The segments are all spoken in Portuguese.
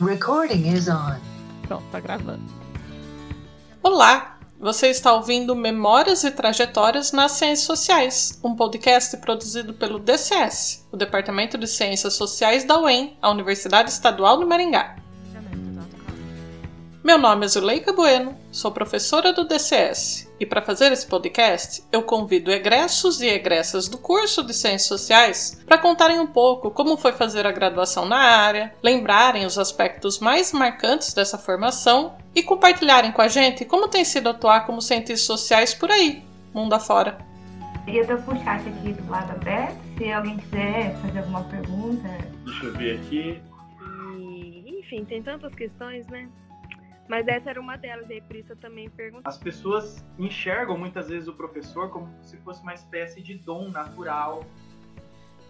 Recording is on. Pronto, tá gravando. Olá! Você está ouvindo Memórias e Trajetórias nas Ciências Sociais, um podcast produzido pelo DCS, o Departamento de Ciências Sociais da UEM, a Universidade Estadual de Maringá. Meu nome é Zuleika Bueno, sou professora do DCS e para fazer esse podcast eu convido egressos e egressas do curso de Ciências Sociais para contarem um pouco como foi fazer a graduação na área, lembrarem os aspectos mais marcantes dessa formação e compartilharem com a gente como tem sido atuar como cientistas sociais por aí, mundo afora. Eu tô com o chat aqui do lado aberto, se alguém quiser fazer alguma pergunta. Deixa eu ver aqui. E, enfim, tem tantas questões, né? Mas essa era uma delas, e aí por isso eu também perguntei. As pessoas enxergam muitas vezes o professor como se fosse uma espécie de dom natural.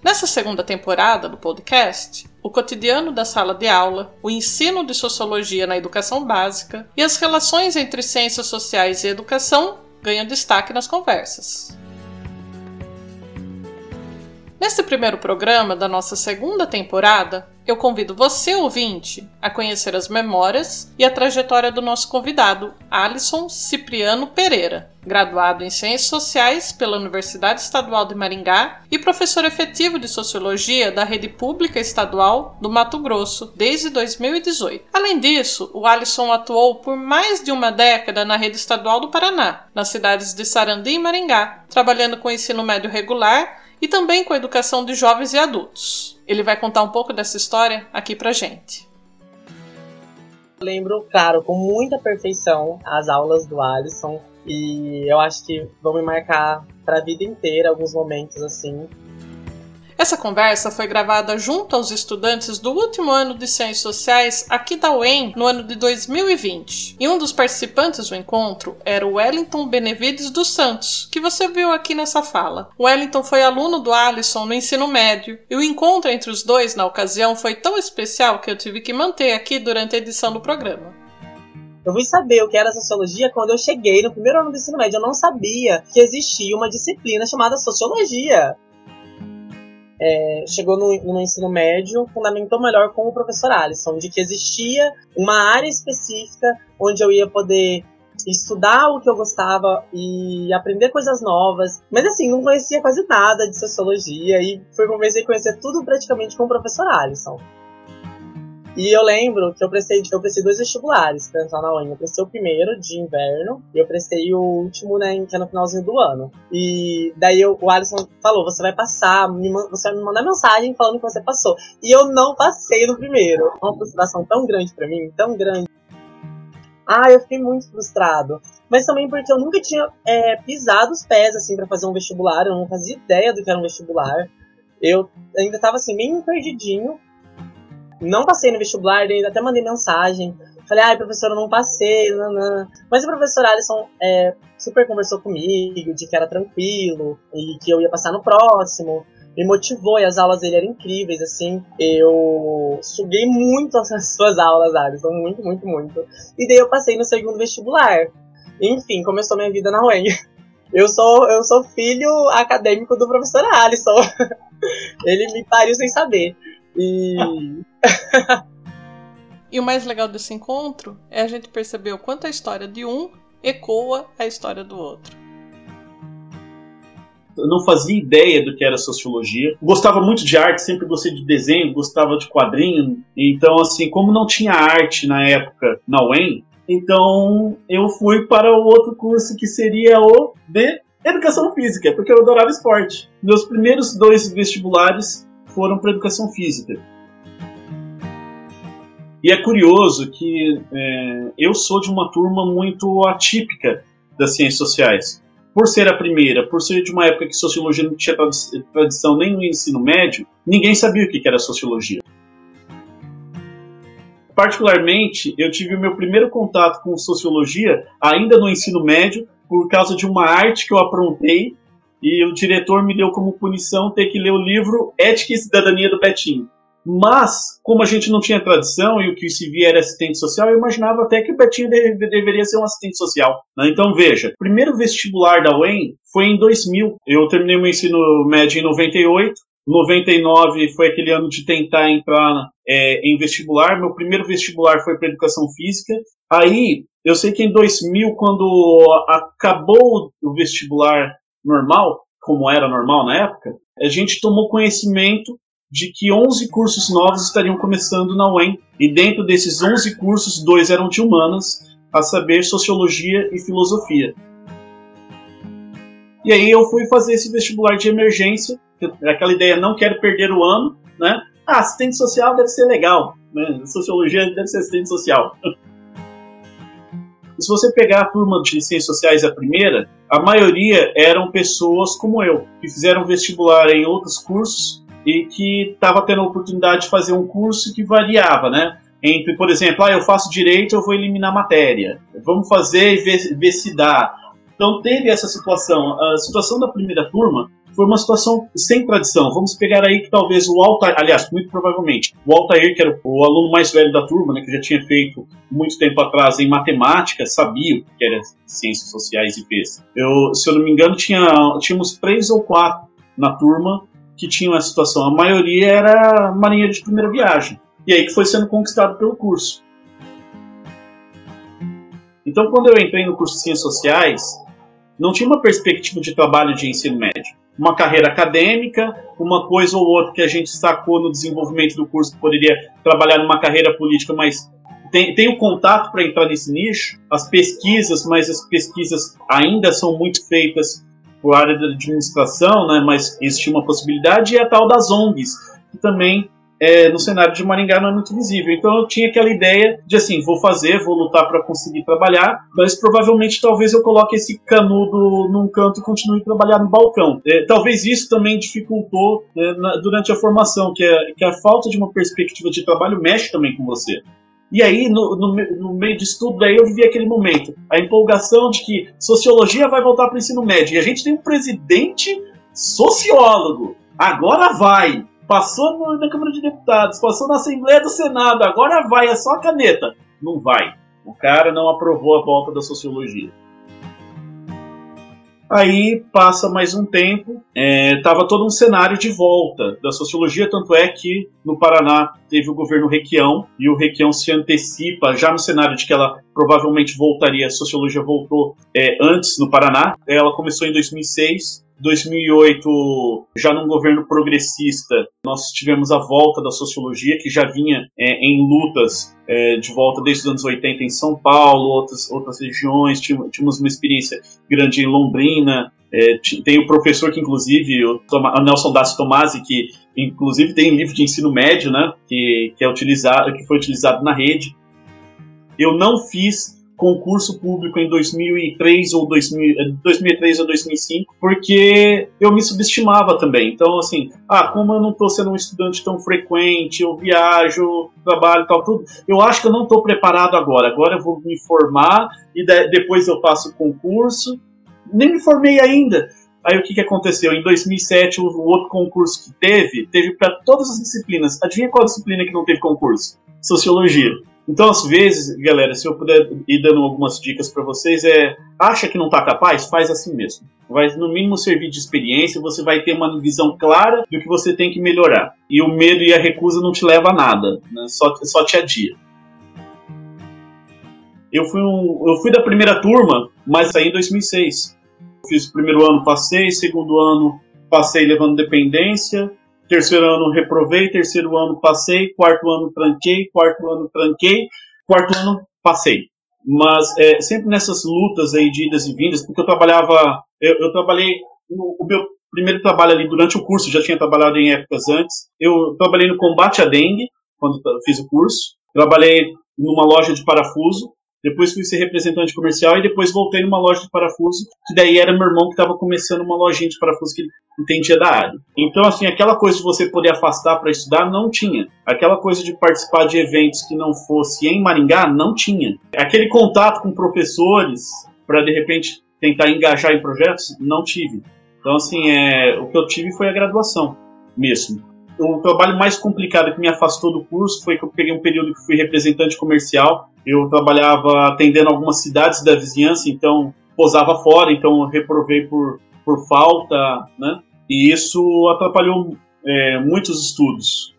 Nessa segunda temporada do podcast, o cotidiano da sala de aula, o ensino de sociologia na educação básica e as relações entre ciências sociais e educação ganham destaque nas conversas. Neste primeiro programa da nossa segunda temporada, eu convido você, ouvinte, a conhecer as memórias e a trajetória do nosso convidado, Alisson Cipriano Pereira, graduado em Ciências Sociais pela Universidade Estadual de Maringá e professor efetivo de Sociologia da Rede Pública Estadual do Mato Grosso desde 2018. Além disso, o Alisson atuou por mais de uma década na Rede Estadual do Paraná, nas cidades de Sarandi e Maringá, trabalhando com ensino médio regular e também com a educação de jovens e adultos. Ele vai contar um pouco dessa história aqui pra gente. lembro, claro, com muita perfeição as aulas do Alisson e eu acho que vão me marcar para a vida inteira alguns momentos assim. Essa conversa foi gravada junto aos estudantes do último ano de Ciências Sociais aqui da UEM no ano de 2020. E um dos participantes do encontro era o Wellington Benevides dos Santos, que você viu aqui nessa fala. O Wellington foi aluno do Alisson no ensino médio, e o encontro entre os dois na ocasião foi tão especial que eu tive que manter aqui durante a edição do programa. Eu fui saber o que era sociologia quando eu cheguei no primeiro ano do ensino médio. Eu não sabia que existia uma disciplina chamada sociologia é, chegou no, no, ensino médio, fundamentou melhor com o professor Alisson, de que existia uma área específica onde eu ia poder estudar o que eu gostava e aprender coisas novas. Mas assim, não conhecia quase nada de sociologia e foi comecei a conhecer tudo praticamente com o professor Alisson. E eu lembro que eu prestei, eu prestei dois vestibulares para entrar na UEM. Eu prestei o primeiro, de inverno, e eu prestei o último, né, que é no finalzinho do ano. E daí eu, o Alisson falou, você vai passar, você vai me mandar mensagem falando que você passou. E eu não passei no primeiro. Uma frustração tão grande para mim, tão grande. Ah, eu fiquei muito frustrado. Mas também porque eu nunca tinha é, pisado os pés, assim, para fazer um vestibular. Eu não fazia ideia do que era um vestibular. Eu ainda tava, assim, meio perdidinho não passei no vestibular, ainda até mandei mensagem. Falei, ai, professora, não passei, não. Mas o professor Alisson é, super conversou comigo, de que era tranquilo, e que eu ia passar no próximo. Me motivou, e as aulas dele eram incríveis, assim. Eu suguei muito as suas aulas, Alisson, muito, muito, muito. E daí eu passei no segundo vestibular. Enfim, começou minha vida na UEM. Eu sou, eu sou filho acadêmico do professor Alisson. Ele me pariu sem saber. E. e o mais legal desse encontro é a gente perceber o quanto a história de um ecoa a história do outro. Eu não fazia ideia do que era sociologia. Gostava muito de arte, sempre gostei de desenho, gostava de quadrinho. Então, assim, como não tinha arte na época na UEM, então eu fui para o outro curso que seria o de Educação Física, porque eu adorava esporte. Meus primeiros dois vestibulares foram para educação física. E é curioso que é, eu sou de uma turma muito atípica das ciências sociais. Por ser a primeira, por ser de uma época que sociologia não tinha tradição nem no ensino médio, ninguém sabia o que era sociologia. Particularmente, eu tive o meu primeiro contato com sociologia ainda no ensino médio, por causa de uma arte que eu aprontei e o diretor me deu como punição ter que ler o livro Ética e Cidadania do Betinho. Mas, como a gente não tinha tradição e o que se via era assistente social, eu imaginava até que o Betinho de, de, deveria ser um assistente social. Né? Então, veja, primeiro vestibular da UEM foi em 2000. Eu terminei meu ensino médio em 98, 99 foi aquele ano de tentar entrar é, em vestibular. Meu primeiro vestibular foi para educação física. Aí, eu sei que em 2000, quando acabou o vestibular normal, como era normal na época, a gente tomou conhecimento de que 11 cursos novos estariam começando na UEM. E dentro desses 11 cursos, dois eram de humanas, a saber, sociologia e filosofia. E aí eu fui fazer esse vestibular de emergência, aquela ideia, não quero perder o ano, né? Ah, assistente social deve ser legal, né? Sociologia deve ser assistente social. E se você pegar a turma de ciências sociais a primeira, a maioria eram pessoas como eu, que fizeram vestibular em outros cursos e que estava tendo a oportunidade de fazer um curso que variava, né? Entre, por exemplo, ah, eu faço direito, eu vou eliminar matéria. Vamos fazer e ver, ver se dá. Então teve essa situação. A situação da primeira turma foi uma situação sem tradição. Vamos pegar aí que talvez o Altair, aliás, muito provavelmente, o Altair, que era o aluno mais velho da turma, né, que já tinha feito muito tempo atrás em matemática, sabia o que era ciências sociais e fez. Eu, se eu não me engano, tinha, tínhamos três ou quatro na turma que tinham essa situação. A maioria era marinheiro de primeira viagem. E aí que foi sendo conquistado pelo curso. Então, quando eu entrei no curso de Ciências Sociais, não tinha uma perspectiva de trabalho de ensino médio. Uma carreira acadêmica, uma coisa ou outra que a gente sacou no desenvolvimento do curso que poderia trabalhar numa carreira política, mas tem, tem o contato para entrar nesse nicho, as pesquisas, mas as pesquisas ainda são muito feitas por área da administração, né, mas existe uma possibilidade, e a tal das ONGs, que também é, no cenário de Maringá não é muito visível. Então eu tinha aquela ideia de assim, vou fazer, vou lutar para conseguir trabalhar, mas provavelmente talvez eu coloque esse canudo num canto e continue a trabalhar no balcão. É, talvez isso também dificultou é, na, durante a formação, que, é, que a falta de uma perspectiva de trabalho mexe também com você. E aí, no, no, no, meio disso tudo, daí eu vivi aquele momento, a empolgação de que sociologia vai voltar para o ensino médio. E a gente tem um presidente sociólogo. Agora vai passou na Câmara de Deputados, passou na Assembleia do Senado, agora vai, é só a caneta. Não vai. O cara não aprovou a volta da sociologia. Aí passa mais um tempo, estava é, todo um cenário de volta da sociologia, tanto é que no Paraná teve o governo Requião, e o Requião se antecipa já no cenário de que ela provavelmente voltaria, a sociologia voltou é, antes no Paraná. Ela começou em 2006, 2008, já num governo progressista, nós tivemos a volta da sociologia, que já vinha é, em lutas é, de volta desde os anos 80 em São Paulo, outras, outras regiões, tínhamos uma experiência grande em Londrina, é, tem o professor que, inclusive, o, o Nelson Dassi Tomasi, que inclusive tem livro de ensino médio, né, que, que, é utilizado, que foi utilizado na rede. Eu não fiz concurso público em 2003 ou 2000, 2003 ou 2005, porque eu me subestimava também. Então, assim, ah, como eu não estou sendo um estudante tão frequente, eu viajo, trabalho tal, tudo, eu acho que eu não estou preparado agora. Agora eu vou me formar e de, depois eu faço o concurso. Nem me formei ainda. Aí o que, que aconteceu? Em 2007, o, o outro concurso que teve, teve para todas as disciplinas. Adivinha qual disciplina que não teve concurso? Sociologia. Então, às vezes, galera, se eu puder ir dando algumas dicas para vocês, é acha que não está capaz, faz assim mesmo. Vai no mínimo servir de experiência, você vai ter uma visão clara do que você tem que melhorar. E o medo e a recusa não te leva a nada, né? só, só te adia. Eu fui, um, eu fui da primeira turma, mas saí em 2006. Fiz o primeiro ano, passei, segundo ano, passei levando dependência, Terceiro ano reprovei, terceiro ano passei, quarto ano tranquei, quarto ano tranquei, quarto ano passei. Mas é, sempre nessas lutas aí de idas e vindas, porque eu trabalhava, eu, eu trabalhei, no, o meu primeiro trabalho ali durante o curso, já tinha trabalhado em épocas antes, eu trabalhei no combate à dengue, quando fiz o curso, trabalhei numa loja de parafuso, depois fui ser representante comercial e depois voltei numa loja de parafuso, que daí era meu irmão que estava começando uma lojinha de parafuso que entendia da área. Então, assim, aquela coisa de você poder afastar para estudar, não tinha. Aquela coisa de participar de eventos que não fosse em Maringá, não tinha. Aquele contato com professores para, de repente, tentar engajar em projetos, não tive. Então, assim, é, o que eu tive foi a graduação mesmo o trabalho mais complicado que me afastou do curso foi que eu peguei um período que fui representante comercial. Eu trabalhava atendendo algumas cidades da vizinhança, então posava fora, então reprovei por, por falta, né? E isso atrapalhou é, muitos estudos.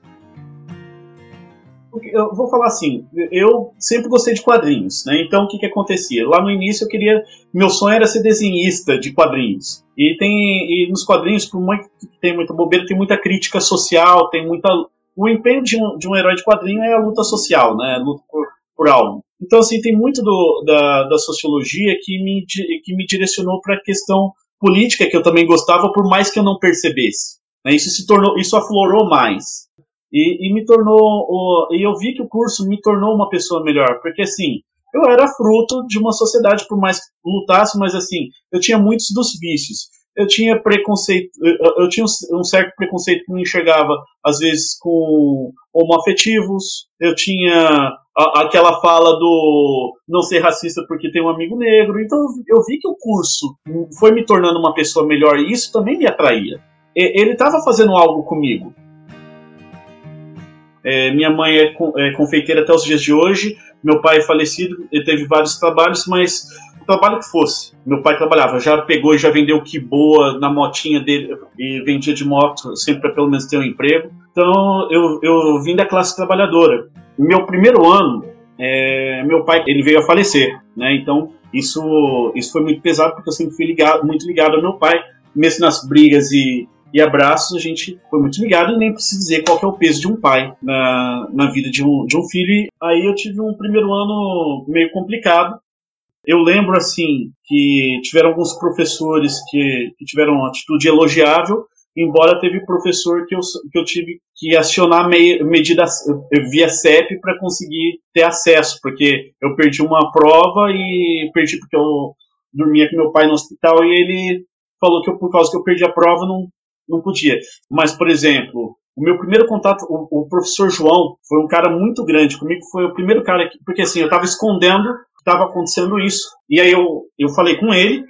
Eu vou falar assim, eu sempre gostei de quadrinhos, né? Então o que que acontecia? Lá no início eu queria, meu sonho era ser desenhista de quadrinhos. E tem e nos quadrinhos, por muito que tem muita bobeira, tem muita crítica social, tem muita o empenho de um, de um herói de quadrinho é a luta social, né? A luta por, por algo. Então assim tem muito do, da, da sociologia que me que me direcionou para a questão política que eu também gostava, por mais que eu não percebesse. Né? Isso se tornou, isso aflorou mais. E, e me tornou, o, e eu vi que o curso me tornou uma pessoa melhor, porque assim, eu era fruto de uma sociedade, por mais que lutasse, mas assim, eu tinha muitos dos vícios. Eu tinha preconceito, eu, eu tinha um certo preconceito que me enxergava, às vezes, com homoafetivos, eu tinha a, aquela fala do não ser racista porque tem um amigo negro, então eu vi que o curso foi me tornando uma pessoa melhor e isso também me atraía. Ele estava fazendo algo comigo. É, minha mãe é, é, confeiteira até os dias de hoje. Meu pai é falecido, ele teve vários trabalhos, mas o trabalho que fosse. Meu pai trabalhava, já pegou e já vendeu que boa na motinha dele e vendia de moto, sempre para pelo menos ter um emprego. Então eu, eu vim da classe trabalhadora. Meu primeiro ano, é, meu pai ele veio a falecer, né? Então isso isso foi muito pesado porque eu sempre fui ligado, muito ligado ao meu pai, mesmo nas brigas e e abraços, a gente foi muito ligado e nem preciso dizer qual é o peso de um pai na, na vida de um, de um filho. Aí eu tive um primeiro ano meio complicado. Eu lembro, assim, que tiveram alguns professores que, que tiveram uma atitude elogiável, embora teve professor que eu, que eu tive que acionar me, medida via CEP para conseguir ter acesso, porque eu perdi uma prova e perdi porque eu dormia com meu pai no hospital e ele falou que eu, por causa que eu perdi a prova não, não podia. Mas, por exemplo, o meu primeiro contato, o, o, professor João, foi um cara muito grande comigo, foi o primeiro cara que, porque assim, eu estava escondendo que estava acontecendo isso. E aí eu, eu falei com ele,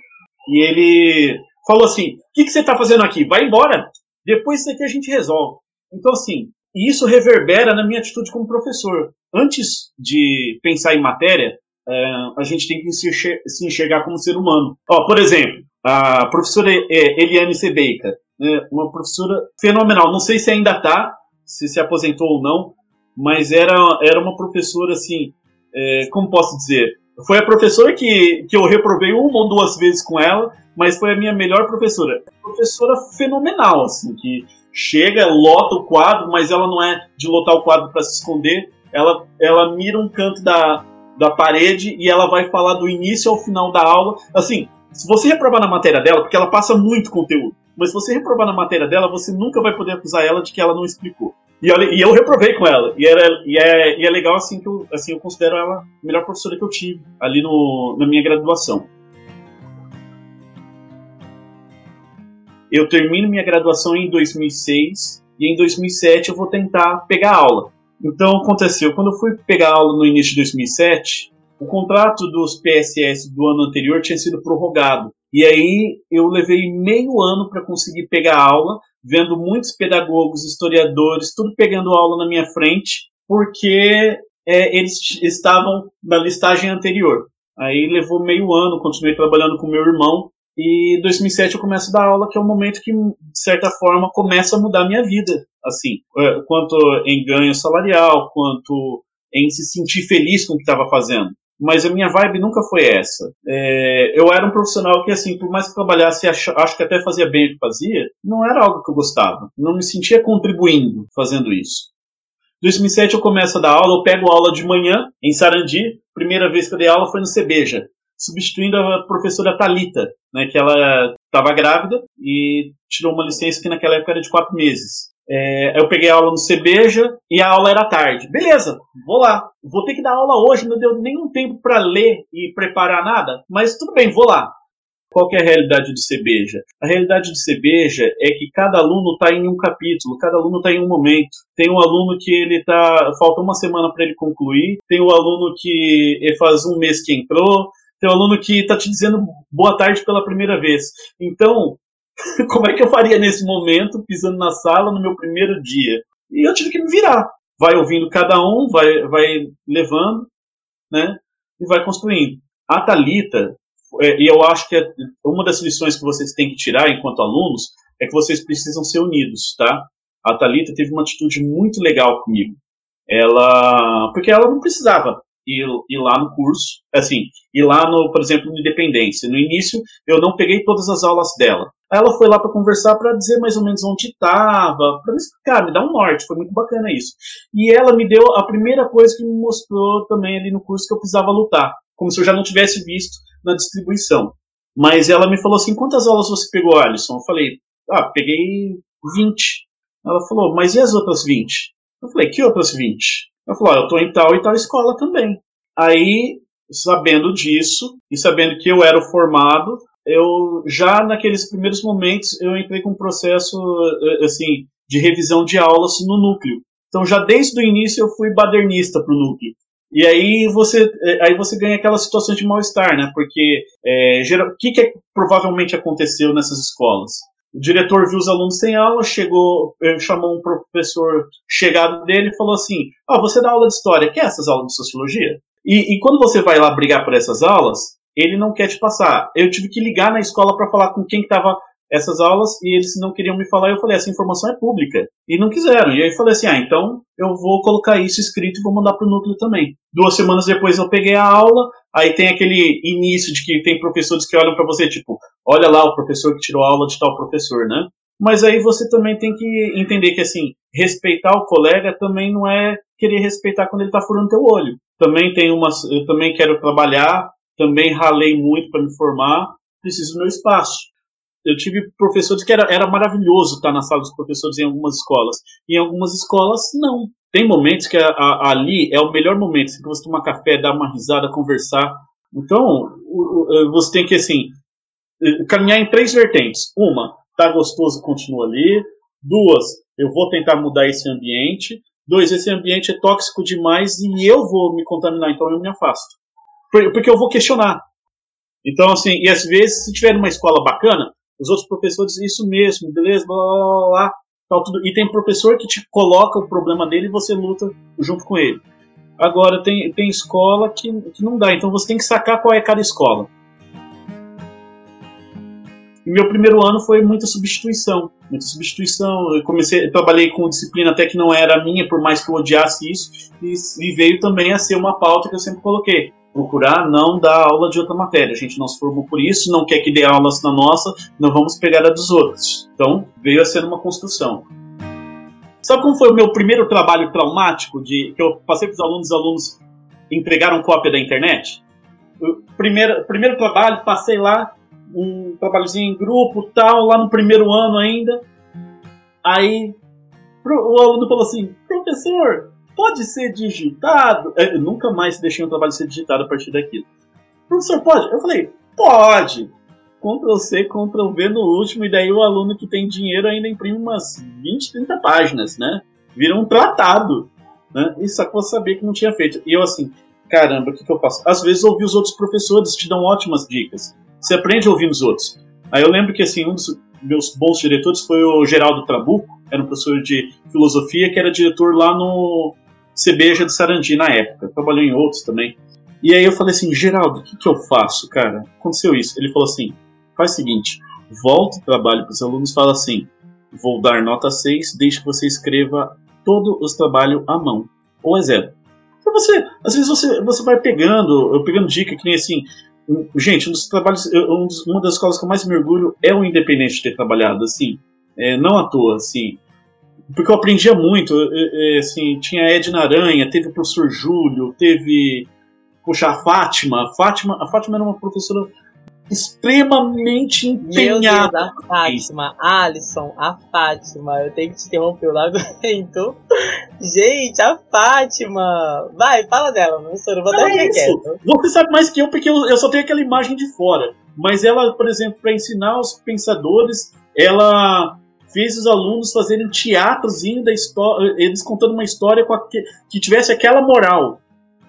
e ele falou assim: O que, que você está fazendo aqui? Vai embora, depois isso aqui a gente resolve. Então, assim, isso reverbera na minha atitude como professor. Antes de pensar em matéria, é, a gente tem que se enxergar como ser humano. Ó, por exemplo, a professora Eliane Sebeika, né, uma professora fenomenal. Não sei se ainda está, se se aposentou ou não, mas era, era uma professora assim, é, como posso dizer? Foi a professora que, que eu reprovei uma ou duas vezes com ela, mas foi a minha melhor professora. Professora fenomenal, assim, que chega, lota o quadro, mas ela não é de lotar o quadro para se esconder. Ela, ela mira um canto da, da parede e ela vai falar do início ao final da aula. Assim, se você reprovar na matéria dela, porque ela passa muito conteúdo, mas se você reprovar na matéria dela, você nunca vai poder acusar ela de que ela não explicou. E, olha, e eu reprovei com ela. E, era, e, é, e é legal assim que eu, assim, eu considero ela a melhor professora que eu tive ali no, na minha graduação. Eu termino minha graduação em 2006 e em 2007 eu vou tentar pegar aula. Então aconteceu, quando eu fui pegar aula no início de 2007, o contrato dos PSS do ano anterior tinha sido prorrogado. E aí eu levei meio ano para conseguir pegar aula, vendo muitos pedagogos, historiadores, tudo pegando aula na minha frente, porque é, eles estavam na listagem anterior. Aí levou meio ano, continuei trabalhando com meu irmão, e em 2007 eu começo a dar aula, que é o momento que, de certa forma, começa a mudar a minha vida, assim, é, quanto em ganho salarial, quanto em se sentir feliz com o que estava fazendo mas a minha vibe nunca foi essa. É, eu era um profissional que, assim, por mais que trabalhasse, acho, acho que até fazia bem o que fazia, não era algo que eu gostava. Não me sentia contribuindo fazendo isso. Em 2007 eu começo a dar aula, eu pego aula de manhã em Sarandi. Primeira vez que eu dei aula foi no Cebeja, substituindo a professora Talita, né, que ela estava grávida e tirou uma licença que naquela época era de quatro meses. É, eu peguei aula no Cebeja e a aula era tarde. Beleza, vou lá. Vou ter que dar aula hoje, não deu nenhum tempo para ler e preparar nada, mas tudo bem, vou lá. Qual é a realidade do Cebeja? A realidade do Cebeja é que cada aluno está em um capítulo, cada aluno está em um momento. Tem um aluno que ele tá. falta uma semana para ele concluir, tem um aluno que faz um mês que entrou, tem um aluno que está te dizendo boa tarde pela primeira vez. Então, como é que eu faria nesse momento, pisando na sala no meu primeiro dia? E eu tive que me virar. Vai ouvindo cada um, vai, vai levando, né? E vai construindo. A Talita, é, e eu acho que é uma das lições que vocês têm que tirar enquanto alunos é que vocês precisam ser unidos, tá? a Talita teve uma atitude muito legal comigo. Ela, porque ela não precisava ir, lá no curso, assim, ir lá no, por exemplo, no Independência. No início eu não peguei todas as aulas dela. Aí ela foi lá para conversar para dizer mais ou menos onde estava, para me explicar, me dar um norte, foi muito bacana isso. E ela me deu a primeira coisa que me mostrou também ali no curso que eu precisava lutar, como se eu já não tivesse visto na distribuição. Mas ela me falou assim: quantas aulas você pegou, Alisson? Eu falei: ah, peguei 20. Ela falou: mas e as outras 20? Eu falei: que outras 20? Ela falou: ah, eu estou em tal e tal escola também. Aí, sabendo disso e sabendo que eu era o formado, eu já naqueles primeiros momentos eu entrei com um processo eh, assim de revisão de aulas no núcleo. Então já desde o início eu fui badernista para o núcleo. E aí você, eh, aí você ganha aquela situação de mal-estar, né? Porque é, geral, o que, que provavelmente aconteceu nessas escolas? O diretor viu os alunos sem aula, chegou, chamou um professor chegado dele e falou assim: Ah, você dá aula de história, quer essas aulas de sociologia? E, e quando você vai lá brigar por essas aulas, ele não quer te passar. Eu tive que ligar na escola para falar com quem estava essas aulas e eles não queriam me falar. Eu falei, essa informação é pública. E não quiseram. E aí falei assim, ah, então eu vou colocar isso escrito e vou mandar para o núcleo também. Duas semanas depois eu peguei a aula, aí tem aquele início de que tem professores que olham para você, tipo, olha lá o professor que tirou aula de tal professor, né? Mas aí você também tem que entender que, assim, respeitar o colega também não é querer respeitar quando ele está furando teu olho. Também tem umas, eu também quero trabalhar, também ralei muito para me formar, preciso do meu espaço eu tive professores que era, era maravilhoso estar na sala dos professores em algumas escolas. Em algumas escolas, não. Tem momentos que a, a, ali é o melhor momento. Você tomar café, dar uma risada, conversar. Então, você tem que, assim, caminhar em três vertentes. Uma, tá gostoso, continua ali. Duas, eu vou tentar mudar esse ambiente. Dois, esse ambiente é tóxico demais e eu vou me contaminar, então eu me afasto. Porque eu vou questionar. Então, assim, e às vezes, se tiver uma escola bacana, os outros professores, isso mesmo, beleza, blá blá blá, blá tal, tudo. E tem professor que te coloca o problema dele e você luta junto com ele. Agora, tem, tem escola que, que não dá, então você tem que sacar qual é cada escola. E meu primeiro ano foi muita substituição, muita substituição. Eu comecei, eu trabalhei com disciplina até que não era minha, por mais que eu odiasse isso, e, e veio também a ser uma pauta que eu sempre coloquei procurar não dar aula de outra matéria. A gente não se formou por isso, não quer que dê aulas na nossa, não vamos pegar a dos outros. Então, veio a ser uma construção. Sabe como foi o meu primeiro trabalho traumático de que eu passei para os alunos, os alunos entregaram cópia da internet? Primeiro, primeiro trabalho, passei lá, um trabalhozinho em grupo, tal, lá no primeiro ano ainda. Aí o aluno falou assim: professor, pode ser digitado? Eu nunca mais deixei um trabalho ser digitado a partir daquilo. Professor, pode? Eu falei, pode. Ctrl C, Ctrl V no último, e daí o aluno que tem dinheiro ainda imprime umas 20, 30 páginas, né? Vira um tratado. Né? E só que você sabia que não tinha feito. E eu assim, caramba, o que, que eu faço? Às vezes ouvir os outros professores te dão ótimas dicas. Você aprende ouvindo os outros. Aí eu lembro que assim, um dos meus bons diretores foi o Geraldo Trabuco, era um professor de filosofia que era diretor lá no Cebeja de Sarandi na época. Trabalhou em outros também. E aí eu falei assim, Geraldo, o que, que eu faço, cara? Aconteceu isso. Ele falou assim, faz o seguinte, volta o trabalho para os alunos fala assim, vou dar nota 6 desde que você escreva todo os trabalhos à mão. Ou é zero. Então você, às vezes você, você vai pegando, eu pegando dica que nem assim, gente, um dos trabalhos, um uma das coisas que eu mais me orgulho é o independente de ter trabalhado, assim, é, não à toa, assim, porque eu aprendia muito, assim, tinha Edna Aranha, teve o professor Júlio, teve, puxa, a Fátima, a Fátima, a Fátima era uma professora extremamente empenhada. Meu Deus, a Fátima, Alisson, a Fátima, eu tenho que te interromper, eu não aguento. Gente, a Fátima! Vai, fala dela, professora, vou até é quieto. Você sabe mais que eu, porque eu, eu só tenho aquela imagem de fora. Mas ela, por exemplo, para ensinar os pensadores, ela fez os alunos fazerem teatrozinho da história, eles contando uma história que, que tivesse aquela moral.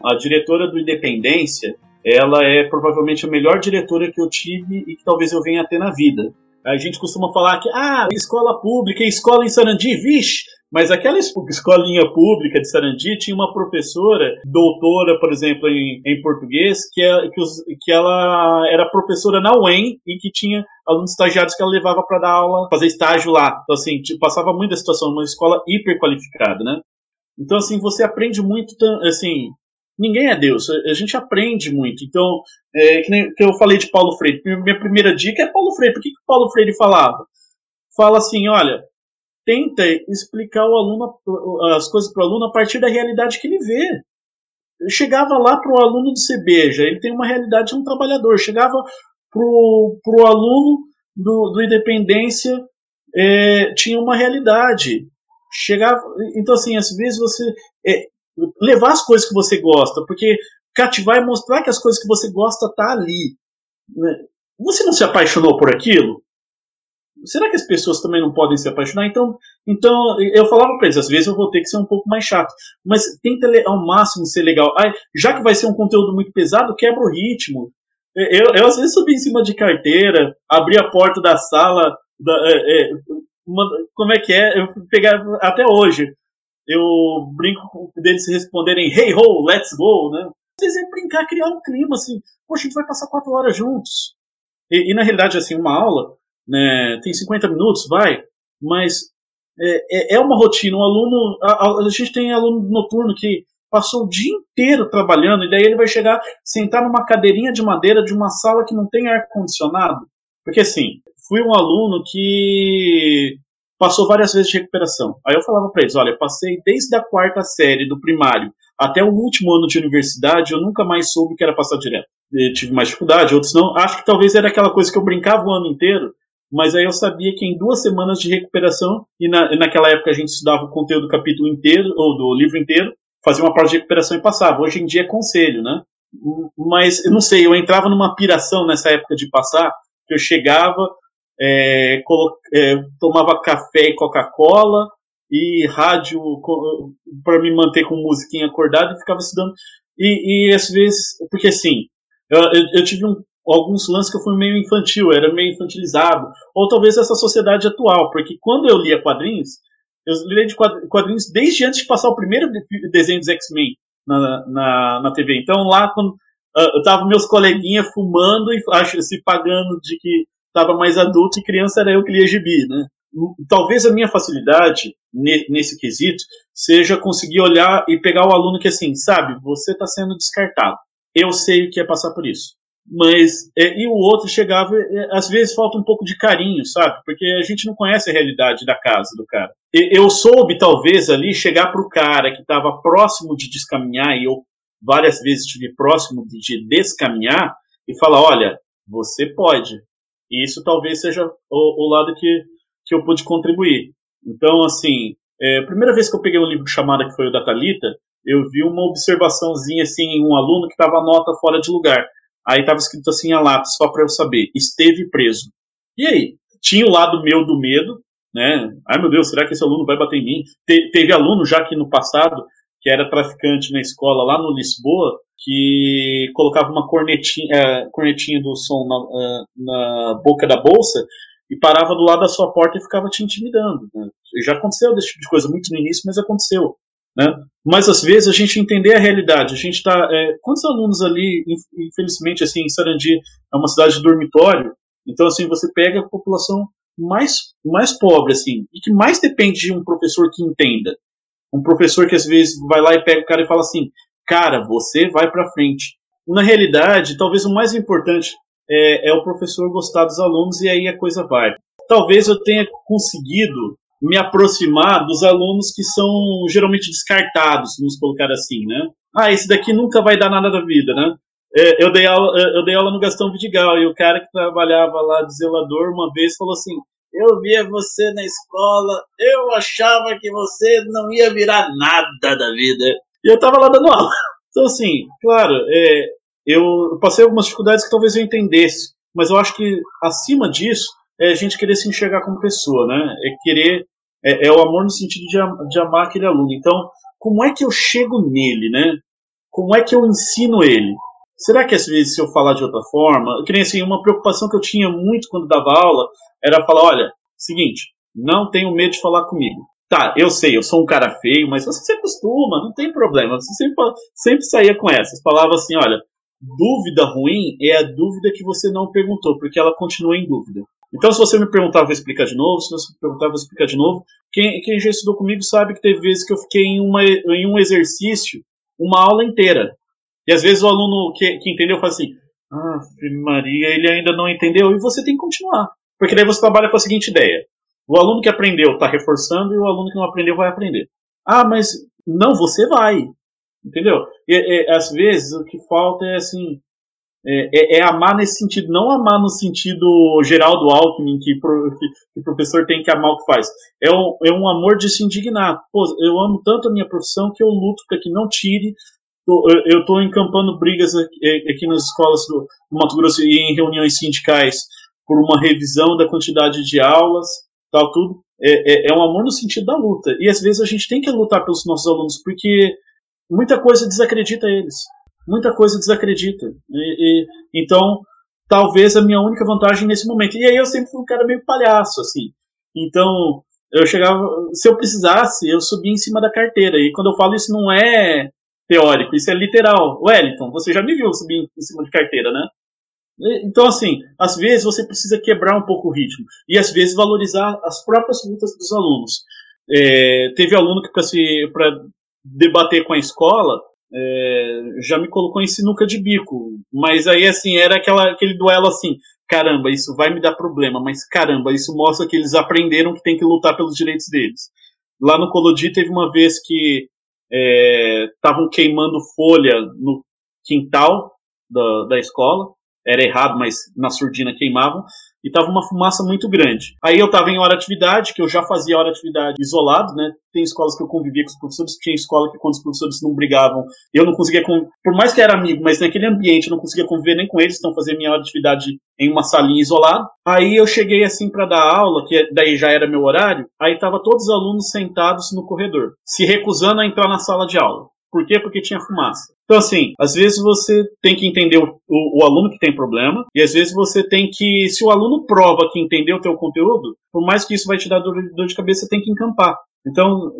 A diretora do Independência, ela é provavelmente a melhor diretora que eu tive e que talvez eu venha a ter na vida. A gente costuma falar que, ah, escola pública, escola em Sarandi, vixe, mas aquela escolinha pública de Sarandi tinha uma professora, doutora, por exemplo, em, em português, que, é, que, os, que, ela era professora na UEM e que tinha alunos estagiários que ela levava para dar aula, fazer estágio lá. Então, assim, passava muita situação, uma escola hiper qualificada, né? Então, assim, você aprende muito, assim, ninguém é Deus, a gente aprende muito. Então, é, que, nem, que eu falei de Paulo Freire, minha primeira dica é Paulo Freire. Por que, que Paulo Freire falava? Fala assim, olha, tenta explicar o aluno as coisas para o aluno a partir da realidade que ele vê. Eu chegava lá para o aluno de Cebeja, ele tem uma realidade de um trabalhador. Chegava para o aluno do, do Independência, é, tinha uma realidade. Chegava, então assim, às vezes você é, levar as coisas que você gosta, porque cativar é mostrar que as coisas que você gosta tá ali. Né? Você não se apaixonou por aquilo? será que as pessoas também não podem se apaixonar? Então, então eu falava para eles, às vezes eu vou ter que ser um pouco mais chato, mas tenta ao máximo ser legal. Já que vai ser um conteúdo muito pesado, quebra o ritmo. Eu, eu às vezes subi em cima de carteira, abri a porta da sala, da, é, é, uma, como é que é? Eu pegar até hoje. Eu brinco deles responderem hey ho, let's go, né? Vezes é brincar, criar um clima assim, poxa, a gente vai passar quatro horas juntos. E, e na realidade, assim, uma aula né, tem 50 minutos, vai, mas é, é, é uma rotina. Um aluno, a, a, gente tem aluno noturno que passou o dia inteiro trabalhando e daí ele vai chegar, sentar numa cadeirinha de madeira de uma sala que não tem ar condicionado, porque assim, fui um aluno que passou várias vezes de recuperação. Aí eu falava para eles, olha, passei desde a quarta série do primário até o último ano de universidade, eu nunca mais soube que era passar direto. Eu tive mais dificuldade, outros não. Acho que talvez era aquela coisa que eu brincava o ano inteiro, mas aí eu sabia que em duas semanas de recuperação, e, na, naquela época a gente estudava o conteúdo do capítulo inteiro, ou do livro inteiro, fazia uma prova de recuperação e passava. Hoje em dia é conselho, né? Mas eu não sei, eu entrava numa piração nessa época de passar, que eu chegava, é, é, tomava café e Coca-Cola e rádio para me manter com musiquinha acordada e ficava estudando. E, e às vezes, porque assim, eu, eu, tive um, alguns lances que eu fui meio infantil, era meio infantilizado. Ou talvez essa sociedade atual, porque quando eu lia quadrinhos, eu lia de quadrinhos desde antes de passar o primeiro desenho dos X-Men na, na, na TV. Então lá, quando uh, eu tava meus coleguinhas fumando e acho, se pagando de que tava mais adulto e criança era eu que lia gibi, né? Talvez a minha facilidade nesse quesito seja conseguir olhar e pegar o aluno que assim, sabe, você está sendo descartado. Eu sei o que é passar por isso mas é, e o outro chegava é, às vezes falta um pouco de carinho sabe porque a gente não conhece a realidade da casa do cara e, eu soube talvez ali chegar para o cara que estava próximo de descaminhar e eu várias vezes estive próximo de descaminhar e falar olha você pode e isso talvez seja o, o, lado que, que eu pude contribuir então assim é, a primeira vez que eu peguei um livro chamada que foi o da Talita eu vi uma observaçãozinha assim em um aluno que estava nota fora de lugar Aí estava escrito assim a lápis, só para eu saber, esteve preso. E aí? Tinha o lado meu do medo, né? Ai meu Deus, será que esse aluno vai bater em mim? Te, teve aluno já que no passado, que era traficante na escola lá no Lisboa, que colocava uma cornetinha, é, cornetinha do som na, é, na, boca da bolsa e parava do lado da sua porta e ficava te intimidando. Né? Já aconteceu desse tipo de coisa, muito no início, mas aconteceu. Né? Mas às vezes a gente entender a realidade. A gente está. É, quantos alunos ali, infelizmente, assim, em Sarandi é uma cidade de dormitório, então assim você pega a população mais mais pobre assim e que mais depende de um professor que entenda. Um professor que às vezes vai lá e pega o cara e fala assim, cara, você vai para frente. Na realidade, talvez o mais importante é, é o professor gostar dos alunos e aí a coisa vai. Talvez eu tenha conseguido me aproximar dos alunos que são geralmente descartados, vamos colocar assim, né? Ah, esse daqui nunca vai dar nada da vida, né? É, eu dei aula, é, eu dei aula no Gastão Vidigal e o cara que trabalhava lá de zelador uma vez falou assim: Eu via você na escola, eu achava que você não ia virar nada da vida. E eu tava lá dando aula. Então, assim, claro, é, eu passei algumas dificuldades que talvez eu entendesse, mas eu acho que acima disso é a gente querer se enxergar como pessoa, né? É querer é, é, o amor no sentido de, de amar aquele aluno. Então, como é que eu chego nele, né? Como é que eu ensino ele? Será que às vezes se eu falar de outra forma, que nem assim, uma preocupação que eu tinha muito quando dava aula era falar, olha, seguinte, não tenho medo de falar comigo. Tá, eu sei, eu sou um cara feio, mas você se acostuma, não tem problema. Você sempre, sempre saía com essas. Falava assim, olha, dúvida ruim é a dúvida que você não perguntou, porque ela continua em dúvida. Então, se você me perguntar, eu vou explicar de novo. Se você me perguntar, eu vou explicar de novo. Quem, quem já estudou comigo sabe que teve vezes que eu fiquei em, uma, em um exercício uma aula inteira. E às vezes o aluno que, que entendeu fala assim: Ah, Maria, ele ainda não entendeu. E você tem que continuar. Porque daí você trabalha com a seguinte ideia: o aluno que aprendeu está reforçando e o aluno que não aprendeu vai aprender. Ah, mas não, você vai. Entendeu? E, e, às vezes o que falta é assim. É, é, é, amar nesse sentido, não amar no sentido geral do Alckmin, que, pro, que, que, o professor tem que amar o que faz. É um, é um amor de se indignar. Pô, eu amo tanto a minha profissão que eu luto para que não tire. eu estou encampando brigas aqui, aqui, nas escolas do Mato Grosso e em reuniões sindicais por uma revisão da quantidade de aulas tal, tudo, é, é, é, um amor no sentido da luta. E às vezes a gente tem que lutar pelos nossos alunos, porque muita coisa desacredita eles. Muita coisa desacredita. E, e, então, talvez a minha única vantagem nesse momento. E aí eu sempre fui um cara meio palhaço, assim. Então, eu chegava, se eu precisasse, eu subia em cima da carteira. E quando eu falo isso não é teórico, isso é literal. Wellington, você já me viu subir em cima de carteira, né? Então, assim, às vezes você precisa quebrar um pouco o ritmo e às vezes valorizar as próprias lutas dos alunos. É, teve aluno que, para debater com a escola, é, já me colocou em sinuca de bico. Mas aí, assim, era aquela, aquele duelo assim: caramba, isso vai me dar problema, mas caramba, isso mostra que eles aprenderam que tem que lutar pelos direitos deles. Lá no Colodi teve uma vez que estavam é, queimando folha no quintal da, da escola era errado, mas na surdina queimavam, e tava uma fumaça muito grande. Aí eu tava em hora atividade, que eu já fazia hora atividade isolado, né? Tem escolas que eu convivia com os professores, tinha escola que quando os professores não brigavam, eu não conseguia, por mais que era amigo, mas naquele ambiente eu não conseguia conviver nem com eles, então fazia minha hora de atividade em uma salinha isolada. Aí eu cheguei assim para dar aula, que daí já era meu horário, aí tava todos os alunos sentados no corredor, se recusando a entrar na sala de aula. Por quê? Porque tinha fumaça. Então, assim, às vezes você tem que entender o, o, o, aluno que tem problema, e às vezes você tem que, se o aluno prova que entendeu o teu conteúdo, por mais que isso vai te dar dor, dor de cabeça, você tem que encampar. Então,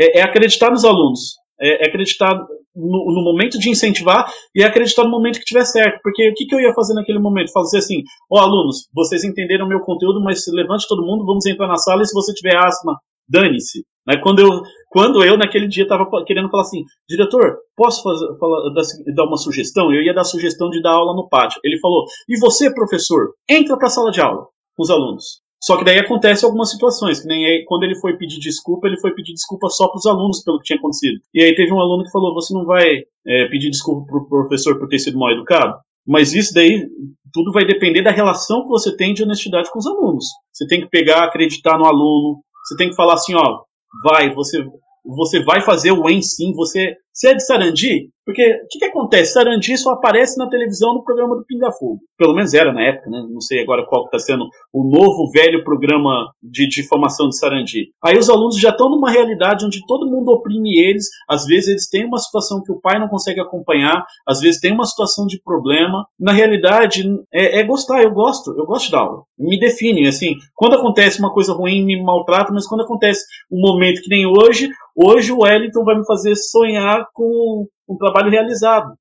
é, é acreditar nos alunos, é, é acreditar no, no, momento de incentivar e é acreditar no momento que tiver certo. Porque o que, que eu ia fazer naquele momento? Fazer assim, ó oh, alunos, vocês entenderam o meu conteúdo, mas levante todo mundo, vamos entrar na sala e se você tiver asma, dane-se. Né? Quando, eu, quando eu, naquele dia, estava querendo falar assim, diretor, posso fazer, falar, dar uma sugestão? Eu ia dar a sugestão de dar aula no pátio. Ele falou, e você, professor, entra para a sala de aula com os alunos. Só que daí acontece algumas situações, que nem aí, quando ele foi pedir desculpa, ele foi pedir desculpa só para os alunos pelo que tinha acontecido. E aí teve um aluno que falou: Você não vai é, pedir desculpa para o professor por ter sido mal educado? Mas isso daí tudo vai depender da relação que você tem de honestidade com os alunos. Você tem que pegar, acreditar no aluno. Você tem que falar assim: Ó, vai, você, você vai fazer o em sim, você, você é de Sarandi? Porque o que, que, acontece? Sarandi só aparece na televisão no programa do Pinga Fogo. Pelo menos era na época, né? Não sei agora qual está sendo o novo velho programa de, formação de Sarandi. Aí os alunos já estão numa realidade onde todo mundo oprime eles. Às vezes eles têm uma situação que o pai não consegue acompanhar, às vezes tem uma situação de problema. Na realidade, é, é gostar. Eu gosto, eu gosto da aula. Me define, assim. Quando acontece uma coisa ruim, me maltrata, mas quando acontece um momento que nem hoje, hoje o Wellington vai me fazer sonhar com um trabalho realizado.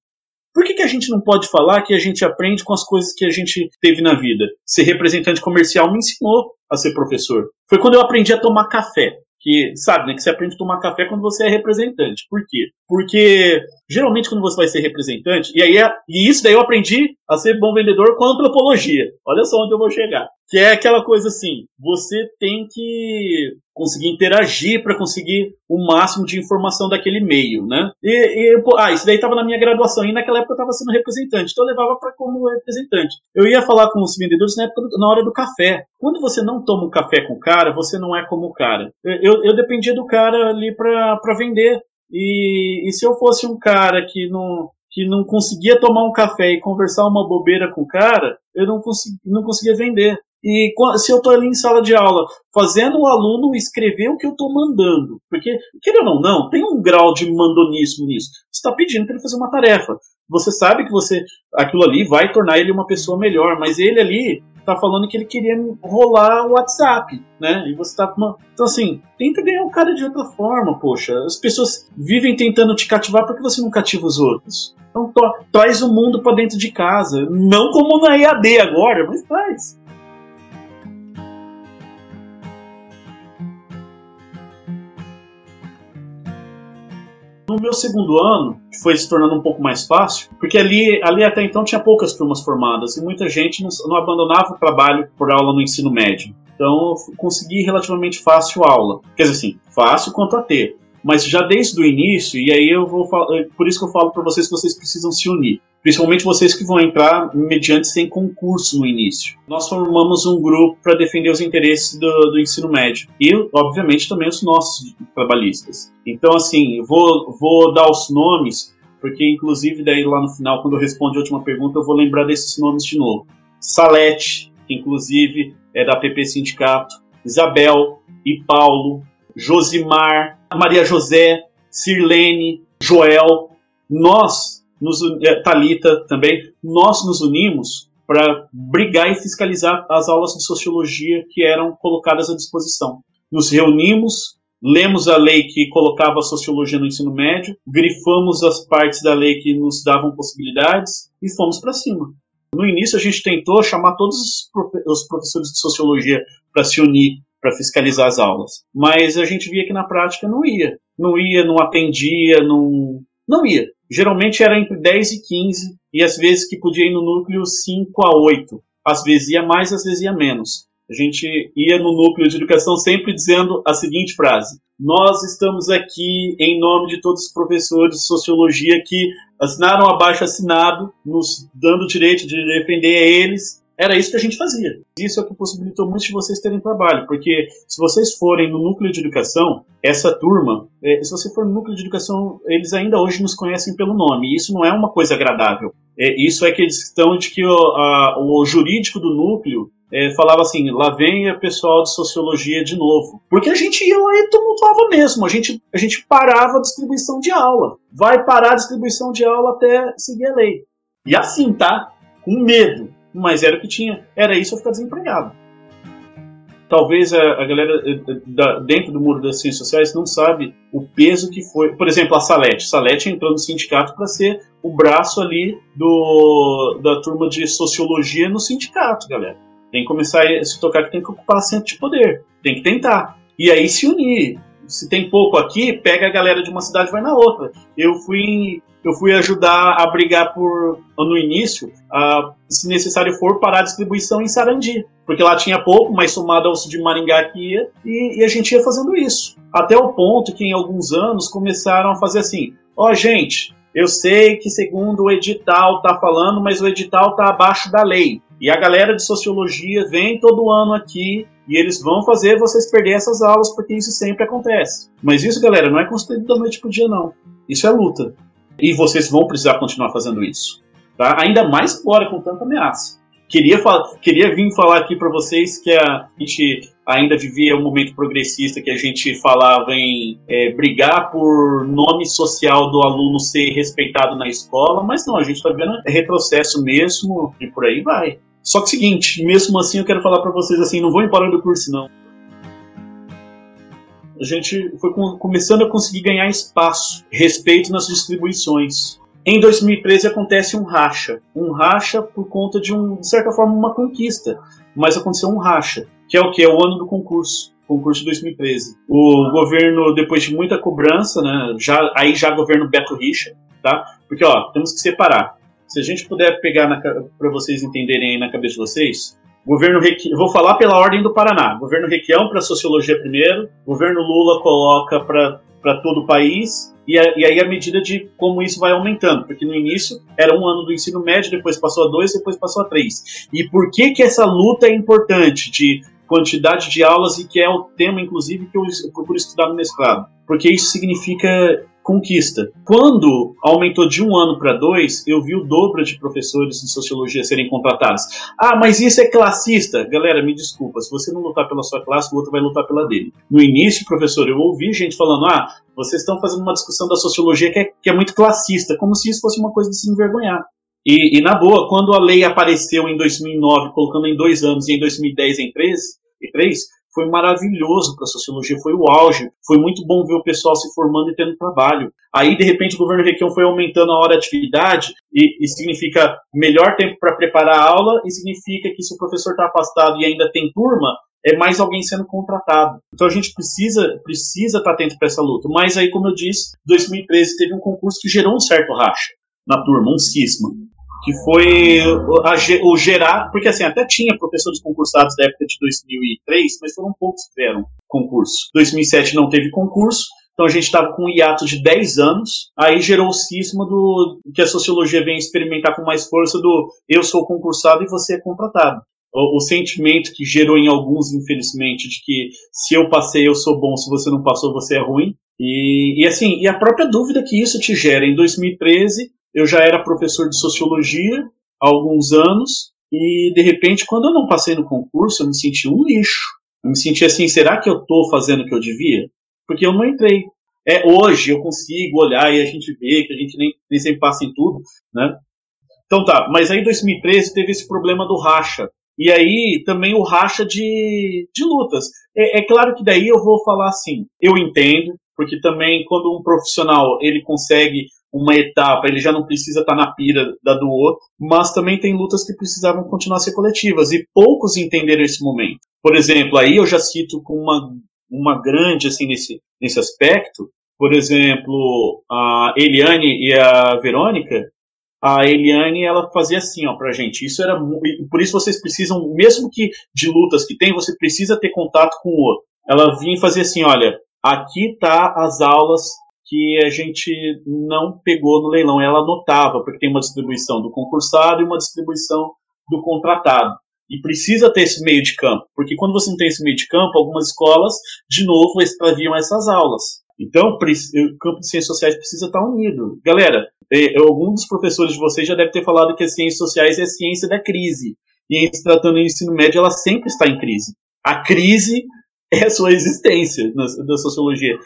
Por que, que a gente não pode falar que a gente aprende com as coisas que a gente teve na vida? Ser representante comercial me ensinou a ser professor. Foi quando eu aprendi a tomar café que sabe, né, que você aprende a tomar café quando você é representante. Por quê? Porque geralmente quando você vai ser representante, e aí é, e isso daí eu aprendi a ser bom vendedor com antropologia. Olha só onde eu vou chegar. Que é aquela coisa assim, você tem que conseguir interagir para conseguir o máximo de informação daquele meio, né? E, e ah, isso daí estava na minha graduação e naquela época eu estava sendo representante, então eu levava para como representante. Eu ia falar com os vendedores na época na hora do café. Quando você não toma um café com o cara, você não é como o cara. Eu, eu dependia do cara ali para vender. E, e se eu fosse um cara que não que não conseguia tomar um café e conversar uma bobeira com o cara, eu não, consegui, não conseguia vender. E se eu estou ali em sala de aula, fazendo o aluno escrever o que eu estou mandando, porque, querendo ou não, tem um grau de mandonismo nisso. Você está pedindo para ele fazer uma tarefa. Você sabe que você aquilo ali vai tornar ele uma pessoa melhor, mas ele ali tá falando que ele queria rolar o WhatsApp, né? E você tá. Então, assim, tenta ganhar o cara de outra forma, poxa. As pessoas vivem tentando te cativar porque você não cativa os outros. Então, traz o mundo para dentro de casa. Não como na EAD agora, mas traz. No meu segundo ano, que foi se tornando um pouco mais fácil, porque ali, ali até então tinha poucas turmas formadas e muita gente não, não abandonava o trabalho por aula no ensino médio. Então eu consegui relativamente fácil aula. Quer dizer assim, fácil quanto a ter. Mas já desde o início, e aí eu vou por isso que eu falo para vocês que vocês precisam se unir principalmente vocês que vão entrar mediante sem concurso no início. Nós formamos um grupo para defender os interesses do, do, ensino médio e, obviamente, também os nossos trabalhistas. Então, assim, vou, vou dar os nomes, porque, inclusive, daí lá no final, quando eu respondo a última pergunta, eu vou lembrar desses nomes de novo. Salete, que inclusive é da PP Sindicato, Isabel e Paulo, Josimar, Maria José, Sirlene, Joel. Nós nos, é, Talita também, nós nos unimos para brigar e fiscalizar as aulas de sociologia que eram colocadas à disposição. Nos reunimos, lemos a lei que colocava a sociologia no ensino médio, grifamos as partes da lei que nos davam possibilidades e fomos para cima. No início, a gente tentou chamar todos os professores de sociologia para se unir para fiscalizar as aulas, mas a gente via que na prática não ia. Não ia, não atendia, não, não ia. Geralmente era entre 10 e 15, e às vezes que podia ir no núcleo 5 a 8. Às vezes ia mais, às vezes ia menos. A gente ia no núcleo de educação sempre dizendo a seguinte frase: Nós estamos aqui em nome de todos os professores de sociologia que assinaram abaixo assinado, nos dando o direito de defender a eles era isso que a gente fazia. Isso é o que possibilitou muitos de vocês terem trabalho, porque se vocês forem no núcleo de educação, essa turma, é, se você for no núcleo de educação, eles ainda hoje nos conhecem pelo nome, e isso não é uma coisa agradável. É, isso é que estão de que o, a, o jurídico do núcleo é, falava assim: lá vem o pessoal de sociologia de novo. Porque a gente ia lá e tumultuava mesmo, a gente, a gente parava a distribuição de aula. Vai parar a distribuição de aula até seguir a lei. E assim, tá? Com medo mas era o que tinha. Era isso ou ficar desempregado. Talvez a, a galera eh, eh, da, dentro do muro das ciências sociais não sabe o peso que foi. Por exemplo, a Salete. Salete entrou no sindicato para ser o braço ali do, da turma de sociologia no sindicato, galera. Tem que começar a se tocar que tem que ocupar centro de poder. Tem que tentar. E aí se unir se tem pouco aqui, pega a galera de uma cidade e vai na outra. Eu fui eu fui ajudar a brigar por no início, a, se necessário for, parar a distribuição em Sarandi. Porque lá tinha pouco, mas somado ao de Maringá que ia, e, e, a gente ia fazendo isso. Até o ponto que em alguns anos começaram a fazer assim: ó, oh, gente, eu sei que segundo o edital tá falando, mas o edital tá abaixo da lei. E a galera de sociologia vem todo ano aqui e eles vão fazer vocês perder essas aulas porque isso sempre acontece. Mas isso, galera, não é construído da noite pro dia, não. Isso é luta. E vocês vão precisar continuar fazendo isso. Tá? Ainda mais agora com tanta ameaça. Queria, queria vir falar aqui para vocês que a gente ainda vivia um momento progressista que a gente falava em é, brigar por nome social do aluno ser respeitado na escola, mas não, a gente está vendo retrocesso mesmo e por aí vai. Só que é seguinte, mesmo assim eu quero falar para vocês assim, não vou embora do curso não a gente foi começando a conseguir ganhar espaço, respeito nas distribuições. Em 2013 acontece um racha, um racha por conta de um, de certa forma, uma conquista, mas aconteceu um racha, que é o que é o ano do concurso, concurso de 2013. O governo, depois de muita cobrança, né, já aí já governo Beto Richa, tá? Porque ó, temos que separar. Se a gente puder pegar para vocês entenderem aí na cabeça de vocês, Governo Requi... Vou falar pela ordem do Paraná. Governo Requião para sociologia primeiro. Governo Lula coloca para todo o país. E, a, e aí a medida de como isso vai aumentando. Porque no início era um ano do ensino médio, depois passou a dois, depois passou a três. E por que, que essa luta é importante de quantidade de aulas e que é o tema, inclusive, que eu procuro estudar no mestrado? Porque isso significa conquista. Quando aumentou de um ano para dois, eu vi o dobro de professores de sociologia serem contratados. Ah, mas isso é classista. Galera, me desculpa, se você não lutar pela sua classe, o outro vai lutar pela dele. No início, professor, eu ouvi gente falando: ah, vocês estão fazendo uma discussão da sociologia que é, que é muito classista, como se isso fosse uma coisa de se envergonhar. E, e, na boa, quando a lei apareceu em 2009, colocando em dois anos, e em 2010 em três, e três foi maravilhoso para a sociologia, foi o auge. Foi muito bom ver o pessoal se formando e tendo trabalho. Aí, de repente, o governo Requião foi aumentando a hora de atividade, e, e significa melhor tempo para preparar a aula, e significa que se o professor está afastado e ainda tem turma, é mais alguém sendo contratado. Então a gente precisa precisa estar tá atento para essa luta. Mas aí, como eu disse, 2013 teve um concurso que gerou um certo racha na turma, um cisma que foi o gerar, porque assim, até tinha professores concursados da época de 2003, mas foram poucos que tiveram concurso. 2007 não teve concurso, então a gente estava com um hiato de 10 anos, aí gerou o cisma do que a sociologia vem experimentar com mais força do eu sou concursado e você é contratado. O, o, sentimento que gerou em alguns, infelizmente, de que se eu passei eu sou bom, se você não passou você é ruim. E, e assim, e a própria dúvida que isso te gera. Em 2013, eu já era professor de sociologia há alguns anos e de repente quando eu não passei no concurso eu me senti um lixo. Eu me senti assim, será que eu estou fazendo o que eu devia? Porque eu não entrei. É hoje eu consigo olhar e a gente vê que a gente nem, nem sempre passa em tudo, né? Então tá, mas aí em 2013 teve esse problema do racha. E aí também o racha de, de lutas. É, é claro que daí eu vou falar assim, eu entendo, porque também quando um profissional ele consegue uma etapa, ele já não precisa estar na pira da do outro, mas também tem lutas que precisavam continuar a ser coletivas, e poucos entenderam esse momento. Por exemplo, aí eu já cito com uma, uma grande, assim, nesse, nesse aspecto, por exemplo, a Eliane e a Verônica, a Eliane, ela fazia assim, ó, pra gente, isso era, por isso vocês precisam, mesmo que de lutas que tem, você precisa ter contato com o outro. Ela vinha e fazia assim, olha, aqui tá as aulas que a gente não pegou no leilão. Ela anotava, porque tem uma distribuição do concursado e uma distribuição do contratado. E precisa ter esse meio de campo, porque quando você não tem esse meio de campo, algumas escolas, de novo, extraviam essas aulas. Então, o campo de ciências sociais precisa estar unido. Galera, é, algum dos professores de vocês já deve ter falado que as ciências sociais é a ciência da crise. E em se tratando do ensino médio, ela sempre está em crise. A crise é a sua existência na, na sociologia.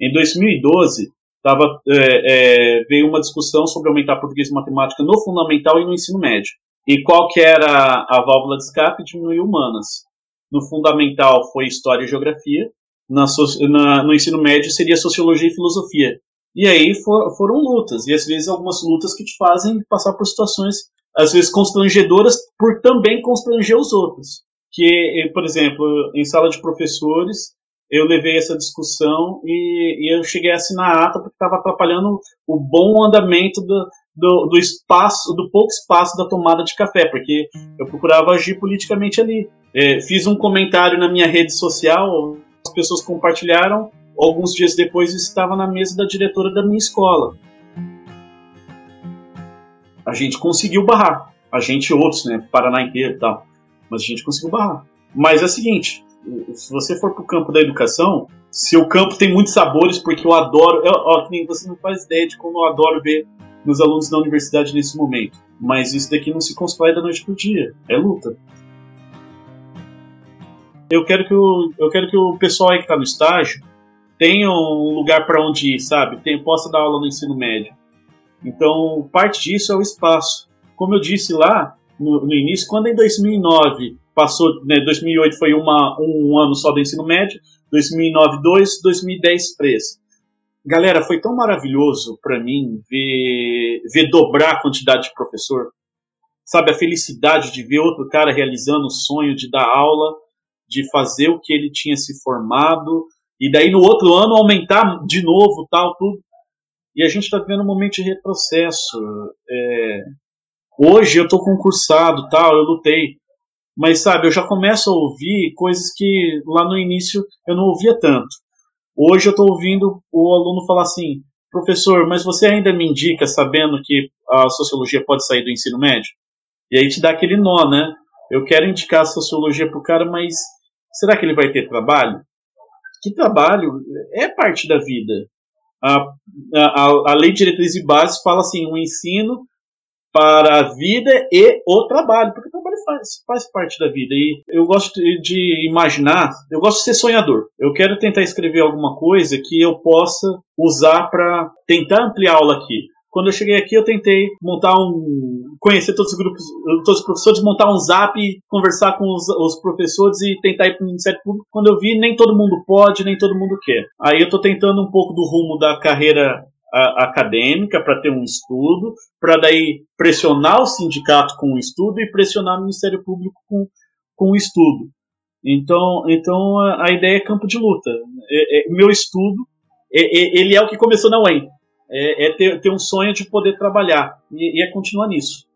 Em 2012, tava, é, é, veio uma discussão sobre aumentar português e matemática no fundamental e no ensino médio. E qual que era a válvula de escape? Diminuir humanas. No fundamental foi história e geografia, na, na, no ensino médio seria sociologia e filosofia. E aí for, foram lutas, e às vezes algumas lutas que te fazem passar por situações, às vezes constrangedoras, por também constranger os outros. Que, por exemplo, em sala de professores, eu levei essa discussão e, e eu cheguei a assinar a ata porque estava atrapalhando o bom andamento do, do, do, espaço, do pouco espaço da tomada de café, porque eu procurava agir politicamente ali. É, fiz um comentário na minha rede social, as pessoas compartilharam, alguns dias depois estava na mesa da diretora da minha escola. A gente conseguiu barrar, a gente e outros, né, Paraná inteiro e tal, mas a gente conseguiu barrar. Mas é o seguinte, se você for para o campo da educação, se o campo tem muitos sabores, porque eu adoro, eu, ó, você não faz ideia de como eu adoro ver nos alunos da universidade nesse momento. Mas isso daqui não se constrói da noite pro dia, é luta. Eu quero que o, eu quero que o pessoal aí que está no estágio tenha um lugar para onde ir, sabe? Tem, possa dar aula no ensino médio. Então, parte disso é o espaço. Como eu disse lá no, no início, quando em 2009 passou, né, 2008 foi uma, um ano só do ensino médio, 2009 2, 2010 3. Galera, foi tão maravilhoso para mim ver, ver dobrar a quantidade de professor. Sabe, a felicidade de ver outro cara realizando o sonho de dar aula, de fazer o que ele tinha se formado, e daí no outro ano aumentar de novo, tal, tudo. E a gente está vivendo um momento de retrocesso. É... Hoje eu estou concursado, tal, eu lutei. Mas, sabe, eu já começo a ouvir coisas que lá no início eu não ouvia tanto. Hoje eu estou ouvindo o aluno falar assim: professor, mas você ainda me indica sabendo que a sociologia pode sair do ensino médio? E aí te dá aquele nó, né? Eu quero indicar a sociologia para o cara, mas será que ele vai ter trabalho? Que trabalho? É parte da vida. A, a, a lei de diretrizes e bases fala assim: o ensino para a vida e o trabalho, porque o trabalho faz, faz parte da vida. E eu gosto de imaginar, eu gosto de ser sonhador. Eu quero tentar escrever alguma coisa que eu possa usar para tentar ampliar a aula aqui. Quando eu cheguei aqui, eu tentei montar um. conhecer todos os grupos, todos os professores, montar um zap, conversar com os, os professores e tentar ir para o Ministério Público. Quando eu vi, nem todo mundo pode, nem todo mundo quer. Aí eu estou tentando um pouco do rumo da carreira a, acadêmica para ter um estudo, para daí pressionar o sindicato com o estudo e pressionar o Ministério Público com, com o estudo. Então, então a, a ideia é campo de luta. É, é, meu estudo, é, é ele é o que começou na UEM é, é ter, ter, um sonho de poder trabalhar e, e é continuar nisso.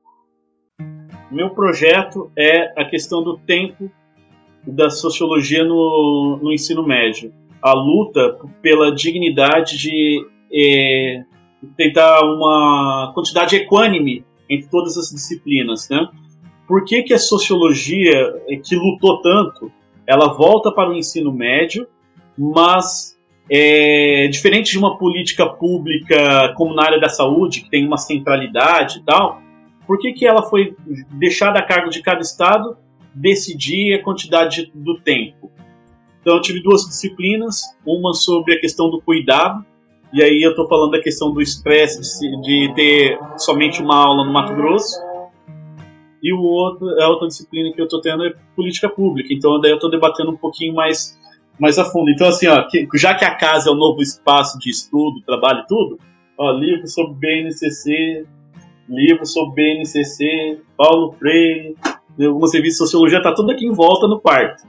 Meu projeto é a questão do tempo da sociologia no, no ensino médio. A luta pela dignidade de é, tentar uma quantidade equânime entre todas as disciplinas, né? Por que, que a sociologia, é, que lutou tanto, ela volta para o ensino médio, mas é, diferente de uma política pública como na área da saúde, que tem uma centralidade e tal, por que, que ela foi deixada a cargo de cada estado decidir a quantidade do tempo? Então eu tive duas disciplinas, uma sobre a questão do cuidado, e aí eu estou falando da questão do estresse de, de, ter somente uma aula no Mato Grosso, e o outro, a outra disciplina que eu estou tendo é política pública, então daí eu estou debatendo um pouquinho mais mais a fundo. Então, assim, ó, que, já que a casa é o novo espaço de estudo, trabalho e tudo, ó, livro sobre BNCC, livro sobre BNCC, Paulo Freire, algumas revistas de sociologia, tá tudo aqui em volta no quarto.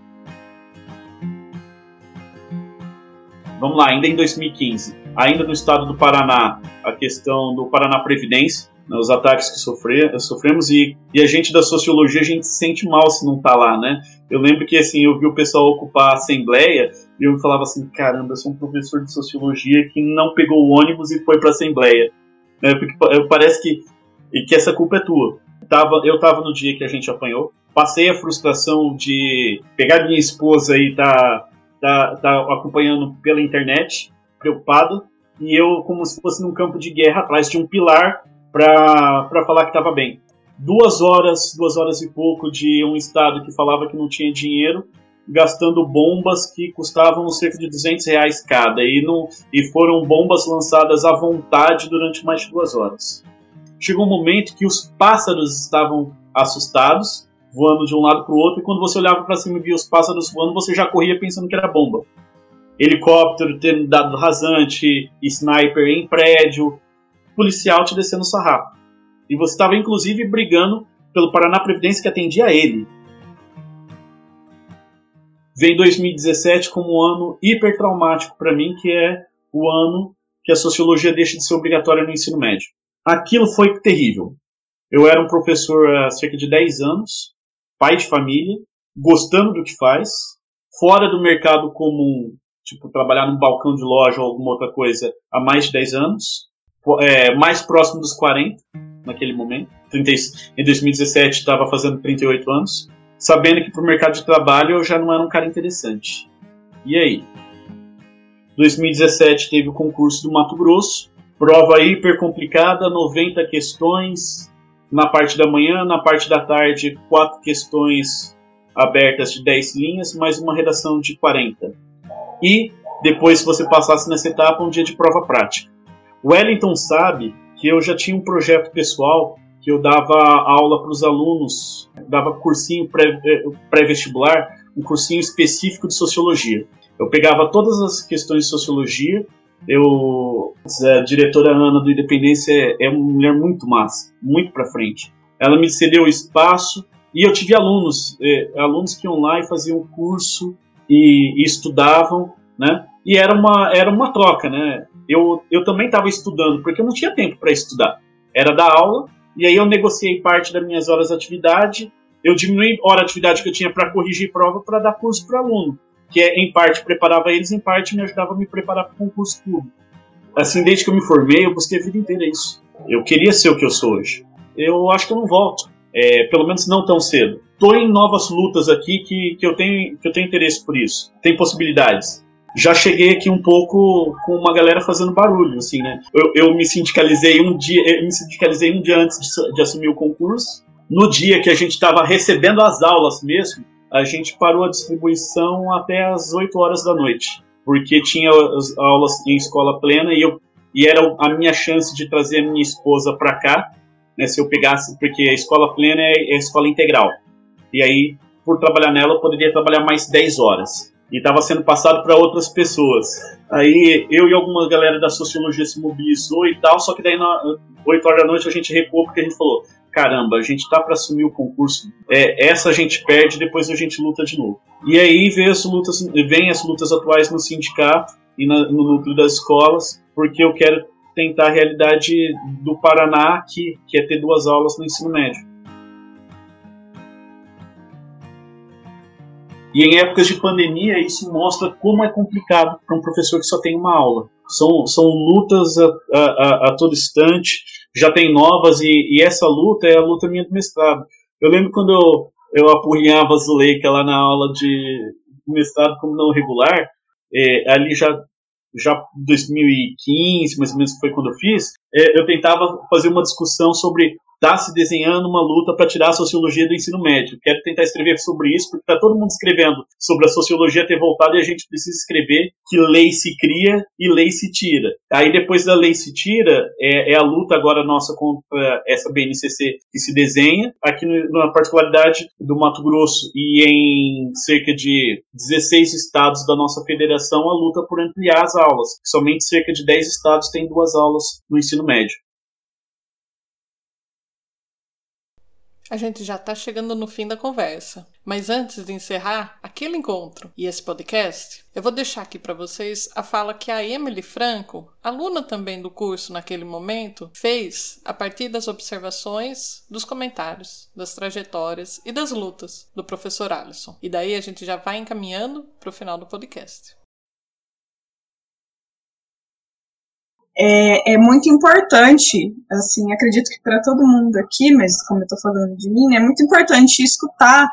Vamos lá, ainda em 2015, ainda no estado do Paraná, a questão do Paraná Previdência, né, os ataques que sofre, sofremos e, e a gente da sociologia a gente se sente mal se não tá lá, né? Eu lembro que assim eu vi o pessoal ocupar a assembleia e eu falava assim, caramba, eu sou um professor de sociologia que não pegou o ônibus e foi para a assembleia, né? Porque parece que que essa culpa é tua. Tava, eu tava no dia que a gente apanhou, passei a frustração de pegar minha esposa e tá, tá, tá acompanhando pela internet, preocupado, e eu como se fosse num campo de guerra atrás de um pilar para falar que estava bem. Duas horas, duas horas e pouco de um estado que falava que não tinha dinheiro, gastando bombas que custavam cerca de 200 reais cada, e, não, e foram bombas lançadas à vontade durante mais de duas horas. Chegou um momento que os pássaros estavam assustados, voando de um lado para o outro, e quando você olhava para cima e via os pássaros voando, você já corria pensando que era bomba. Helicóptero tendo dado rasante, sniper em prédio, policial te descendo sarrafo. E você estava inclusive brigando pelo Paraná Previdência que atendia a ele. Vem 2017 como um ano hiper traumático para mim, que é o ano que a sociologia deixa de ser obrigatória no ensino médio. Aquilo foi terrível. Eu era um professor há cerca de 10 anos, pai de família, gostando do que faz, fora do mercado comum, tipo trabalhar num balcão de loja ou alguma outra coisa há mais de 10 anos, é, mais próximo dos 40 naquele momento. 30, em 2017 estava fazendo 38 anos, sabendo que para o mercado de trabalho eu já não era um cara interessante. E aí? 2017 teve o concurso do Mato Grosso, prova hiper complicada, 90 questões na parte da manhã, na parte da tarde, quatro questões abertas de 10 linhas, mais uma redação de 40. E depois, se você passasse nessa etapa, um dia de prova prática. O Wellington sabe que eu já tinha um projeto pessoal que eu dava aula para os alunos, dava cursinho eh, pré-vestibular, um cursinho específico de sociologia. Eu pegava todas as questões de sociologia, eu, a diretora Ana do Independência é, é uma mulher muito massa, muito para frente. Ela me cedeu espaço e eu tive alunos, eh, alunos que iam lá e faziam curso e, e estudavam, né? E era uma, era uma troca, né? eu, eu também estava estudando, porque eu não tinha tempo para estudar. Era da aula, e aí eu negociei parte das minhas horas de atividade, eu diminuí a hora de atividade que eu tinha para corrigir prova para dar curso para aluno, que é, em parte preparava eles, em parte me ajudava a me preparar para o concurso público. Assim, desde que eu me formei, eu busquei a vida inteira isso. Eu queria ser o que eu sou hoje. Eu acho que eu não volto, é, pelo menos não tão cedo. Estou em novas lutas aqui que, que, eu tenho, que eu tenho interesse por isso. Tem possibilidades já cheguei aqui um pouco com uma galera fazendo barulho, assim, né? Eu, eu me sindicalizei um dia, me sindicalizei um dia antes de, de assumir o concurso. No dia que a gente estava recebendo as aulas mesmo, a gente parou a distribuição até as 8 horas da noite, porque tinha as aulas em escola plena e eu e era a minha chance de trazer a minha esposa para cá, né, se eu pegasse, porque a escola plena é, é a escola integral. E aí, por trabalhar nela, eu poderia trabalhar mais 10 horas. E estava sendo passado para outras pessoas. Aí eu e alguma galera da sociologia se mobilizou e tal, só que daí na 8 horas da noite a gente recuou porque a gente falou: caramba, a gente tá para assumir o concurso, é, essa a gente perde, depois a gente luta de novo. E aí vem as lutas, vem as lutas atuais no sindicato e na, no núcleo das escolas, porque eu quero tentar a realidade do Paraná aqui, que é ter duas aulas no ensino médio. E em épocas de pandemia, isso mostra como é complicado para um professor que só tem uma aula. São, são lutas a, a, a todo instante, já tem novas, e, e, essa luta é a luta minha do mestrado. Eu lembro quando eu, eu apurrinhava a Zuleika lá na aula de mestrado como não regular, é, ali já já 2015, mais ou menos foi quando eu fiz, eu tentava fazer uma discussão sobre está se desenhando uma luta para tirar a sociologia do ensino médio. Quero tentar escrever sobre isso, porque está todo mundo escrevendo sobre a sociologia ter voltado e a gente precisa escrever que lei se cria e lei se tira. Aí depois da lei se tira, é, é a luta agora nossa contra essa BNCC que se desenha, aqui na particularidade do Mato Grosso e em cerca de 16 estados da nossa federação, a luta por ampliar as aulas. Somente cerca de 10 estados têm duas aulas no ensino médio. A gente já está chegando no fim da conversa. Mas antes de encerrar aquele encontro e esse podcast, eu vou deixar aqui para vocês a fala que a Emily Franco, aluna também do curso naquele momento, fez a partir das observações, dos comentários, das trajetórias e das lutas do professor Alisson. E daí a gente já vai encaminhando para o final do podcast. É, é muito importante, assim, acredito que para todo mundo aqui, mas como eu estou falando de mim, é muito importante escutar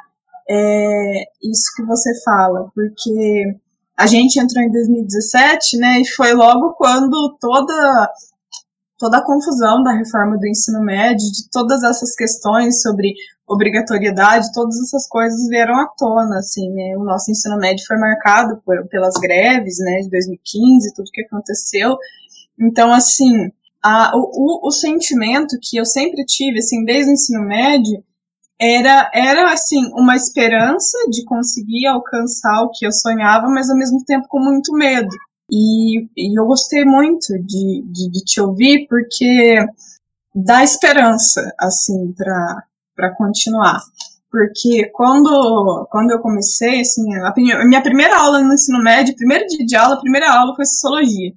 é, isso que você fala, porque a gente entrou em 2017, né, e foi logo quando toda toda a confusão da reforma do ensino médio, de todas essas questões sobre obrigatoriedade, todas essas coisas vieram à tona, assim, né, o nosso ensino médio foi marcado por, pelas greves, né, de 2015, tudo que aconteceu, então, assim, a, o, o, sentimento que eu sempre tive, assim, desde o ensino médio, era, era, assim, uma esperança de conseguir alcançar o que eu sonhava, mas ao mesmo tempo com muito medo. E, e eu gostei muito de, de, de, te ouvir, porque dá esperança, assim, para continuar. Porque quando, quando eu comecei, assim, a minha primeira aula no ensino médio, primeiro dia de aula, a primeira aula foi sociologia.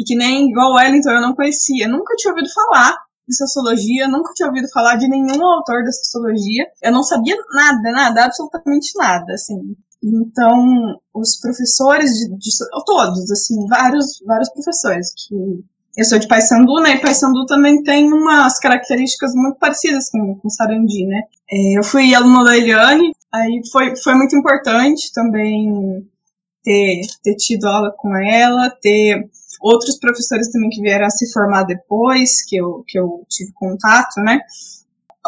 E que nem igual Wellington eu não conhecia, nunca tinha ouvido falar de sociologia, nunca tinha ouvido falar de nenhum autor da sociologia. Eu não sabia nada, nada, absolutamente nada, assim. Então, os professores de, de todos, assim, vários, vários professores que eu sou de Paysandu, né? E Paysandu também tem umas características muito parecidas com, com Sarandi, né? É, eu fui aluna da Eliane, aí foi, foi muito importante também ter, ter tido aula com ela, ter outros professores também que vieram a se formar depois, que eu, que eu tive contato, né?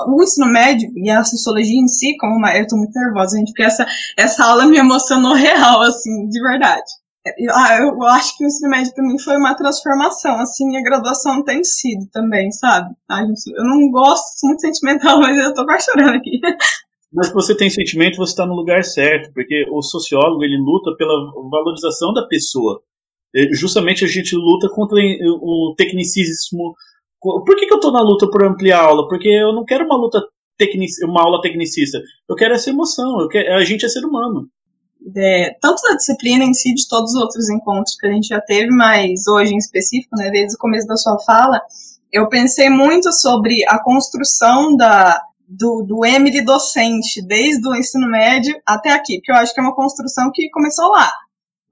O ensino médio e a sociologia em si, como uma, eu tô muito nervosa, gente, porque essa, essa aula me emocionou real, assim, de verdade. Eu, ah, eu acho que o ensino médio para mim foi uma transformação, assim, a graduação tem sido também, sabe? Ah, gente, eu não gosto, sou muito sentimental, mas eu tô quase chorando aqui. Mas se você tem sentimento, você está no lugar certo, porque o sociólogo ele luta pela valorização da pessoa. Justamente a gente luta contra o tecnicismo. Por que, que eu estou na luta por ampliar a aula? Porque eu não quero uma luta tecnic, uma aula tecnicista. Eu quero essa emoção. Eu quero, a gente é ser humano. É, tanto da disciplina em si, de todos os outros encontros que a gente já teve, mas hoje em específico, né, desde o começo da sua fala, eu pensei muito sobre a construção da, do, do Emily docente, desde o ensino médio até aqui, porque eu acho que é uma construção que começou lá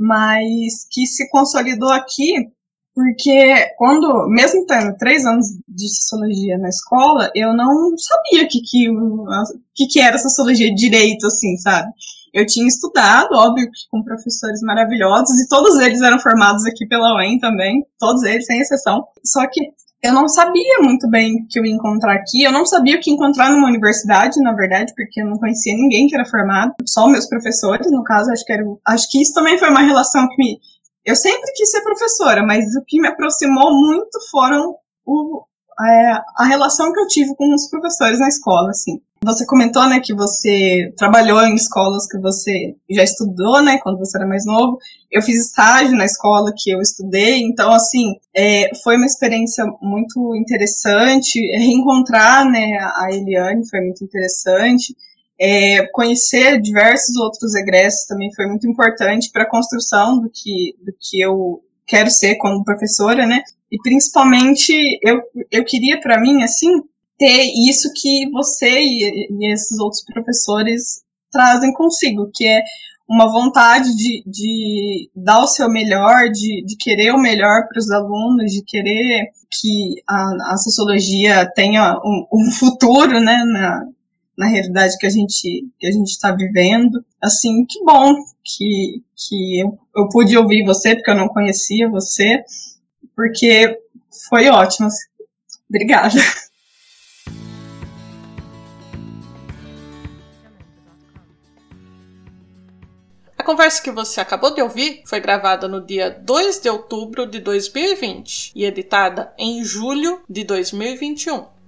mas que se consolidou aqui porque quando, mesmo tendo três anos de sociologia na escola, eu não sabia o que, que, que, que era sociologia direito, assim, sabe? Eu tinha estudado, óbvio, com professores maravilhosos, e todos eles eram formados aqui pela UEM também, todos eles, sem exceção. Só que eu não sabia muito bem o que eu ia encontrar aqui. Eu não sabia o que encontrar numa universidade, na verdade, porque eu não conhecia ninguém que era formado, só meus professores, no caso, acho que era, acho que isso também foi uma relação que me eu sempre quis ser professora, mas o que me aproximou muito foram o, a relação que eu tive com os professores na escola, assim. Você comentou, né, que você trabalhou em escolas que você já estudou, né, quando você era mais novo. Eu fiz estágio na escola que eu estudei, então, assim, é, foi uma experiência muito interessante. Reencontrar, né, a Eliane foi muito interessante. É, conhecer diversos outros egressos também foi muito importante para a construção do que, do que eu quero ser como professora, né? E principalmente eu, eu queria para mim assim ter isso que você e, e, esses outros professores trazem consigo, que é uma vontade de, de dar o seu melhor, de, de querer o melhor para os alunos, de querer que a, a sociologia tenha um, um futuro, né, na, na realidade que a gente que a gente está vivendo. Assim, que bom que, que eu, eu pude ouvir você, porque eu não conhecia você, porque foi ótimo. Obrigada. A conversa que você acabou de ouvir foi gravada no dia 2 de outubro de 2020 e editada em julho de 2021.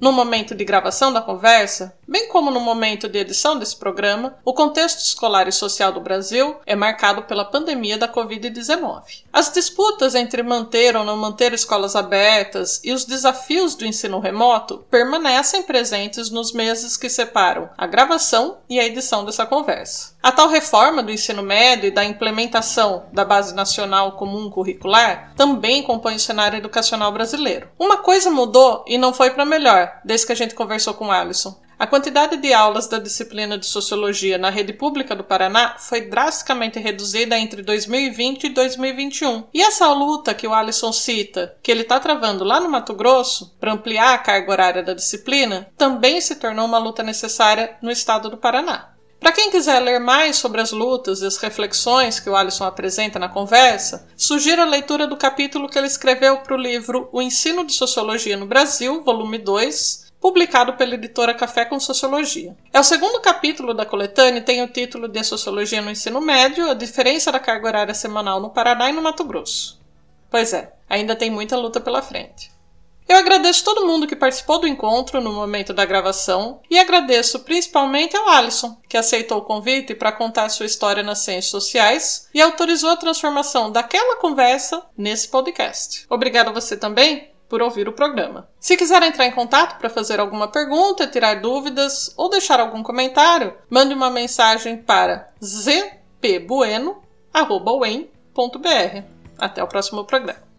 No momento de gravação da conversa, bem como no momento de edição desse programa, o contexto escolar e social do Brasil é marcado pela pandemia da Covid-19. As disputas entre manter ou não manter escolas abertas e os desafios do ensino remoto permanecem presentes nos meses que separam a gravação e a edição dessa conversa. A tal reforma do ensino médio e da implementação da Base Nacional Comum Curricular também compõe o cenário educacional brasileiro. Uma coisa mudou e não foi para melhor, desde que a gente conversou com o Alisson. A quantidade de aulas da disciplina de Sociologia na rede pública do Paraná foi drasticamente reduzida entre 2020 e 2021. E essa luta que o Alisson cita, que ele está travando lá no Mato Grosso, para ampliar a carga horária da disciplina, também se tornou uma luta necessária no estado do Paraná. Para quem quiser ler mais sobre as lutas e as reflexões que o Alisson apresenta na conversa, sugiro a leitura do capítulo que ele escreveu para o livro O Ensino de Sociologia no Brasil, volume 2, publicado pela editora Café com Sociologia. É o segundo capítulo da coletânea e tem o título de Sociologia no Ensino Médio, a diferença da carga horária semanal no Paraná e no Mato Grosso. Pois é, ainda tem muita luta pela frente. Eu agradeço todo mundo que participou do encontro no momento da gravação e agradeço principalmente ao Alisson, que aceitou o convite para contar sua história nas ciências sociais e autorizou a transformação daquela conversa nesse podcast. Obrigado a você também por ouvir o programa. Se quiser entrar em contato para fazer alguma pergunta, tirar dúvidas ou deixar algum comentário, mande uma mensagem para zpbueno.br. Até o próximo programa.